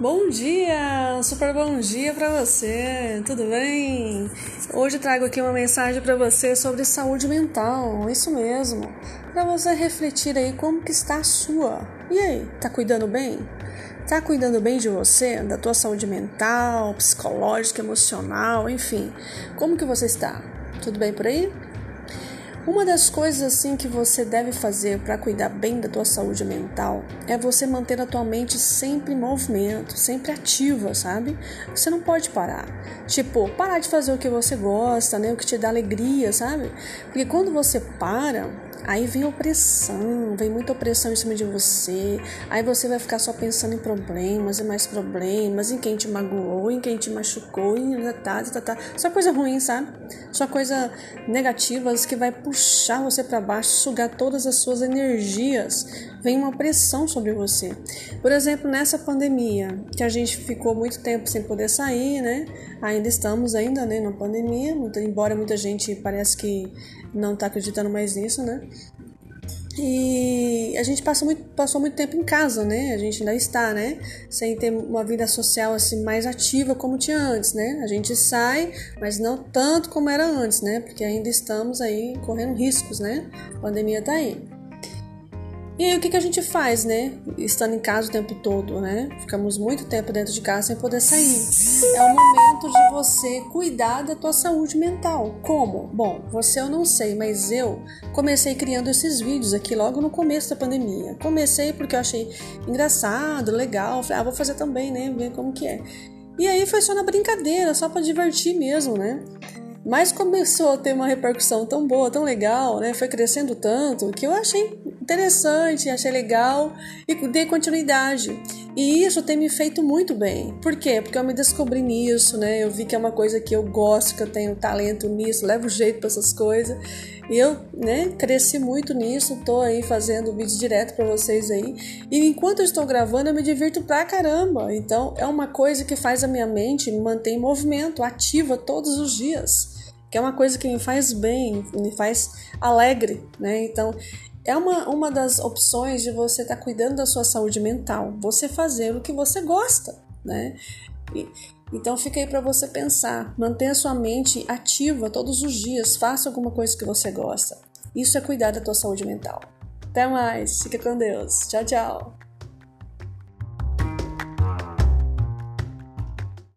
Bom dia, super bom dia para você, tudo bem? Hoje trago aqui uma mensagem para você sobre saúde mental, isso mesmo, para você refletir aí como que está a sua. E aí, tá cuidando bem? Tá cuidando bem de você, da tua saúde mental, psicológica, emocional, enfim. Como que você está? Tudo bem por aí? Uma das coisas assim que você deve fazer para cuidar bem da tua saúde mental é você manter a tua mente sempre em movimento, sempre ativa, sabe? Você não pode parar. Tipo, parar de fazer o que você gosta, né? O que te dá alegria, sabe? Porque quando você para, Aí vem opressão, vem muita opressão em cima de você. Aí você vai ficar só pensando em problemas e mais problemas, em quem te magoou, em quem te machucou, em tá, tá, tá. Só coisa ruim, sabe? Só coisa negativas que vai puxar você para baixo, sugar todas as suas energias. Vem uma pressão sobre você. Por exemplo, nessa pandemia, que a gente ficou muito tempo sem poder sair, né? Ainda estamos ainda, né, na pandemia, embora muita gente parece que não está acreditando mais nisso, né? E a gente passou muito, passou muito tempo em casa, né? A gente ainda está, né? Sem ter uma vida social assim mais ativa como tinha antes, né? A gente sai, mas não tanto como era antes, né? Porque ainda estamos aí correndo riscos, né? A pandemia tá aí. E aí o que, que a gente faz, né? Estando em casa o tempo todo, né? Ficamos muito tempo dentro de casa sem poder sair. É o momento de você cuidar da tua saúde mental. Como? Bom, você eu não sei, mas eu comecei criando esses vídeos aqui logo no começo da pandemia. Comecei porque eu achei engraçado, legal. Falei, ah, vou fazer também, né? Ver como que é. E aí foi só na brincadeira, só para divertir mesmo, né? Mas começou a ter uma repercussão tão boa, tão legal, né? Foi crescendo tanto que eu achei interessante, achei legal e dei continuidade. E isso tem me feito muito bem. Por quê? Porque eu me descobri nisso, né? Eu vi que é uma coisa que eu gosto, que eu tenho talento nisso, levo jeito para essas coisas. E eu, né, cresci muito nisso, tô aí fazendo vídeo direto para vocês aí. E enquanto eu estou gravando, eu me divirto pra caramba. Então, é uma coisa que faz a minha mente me manter em movimento, ativa todos os dias que é uma coisa que me faz bem, me faz alegre, né? Então, é uma, uma das opções de você estar tá cuidando da sua saúde mental, você fazer o que você gosta, né? E, então fica aí para você pensar, mantenha sua mente ativa todos os dias, faça alguma coisa que você gosta. Isso é cuidar da tua saúde mental. Até mais, fica com Deus. Tchau, tchau.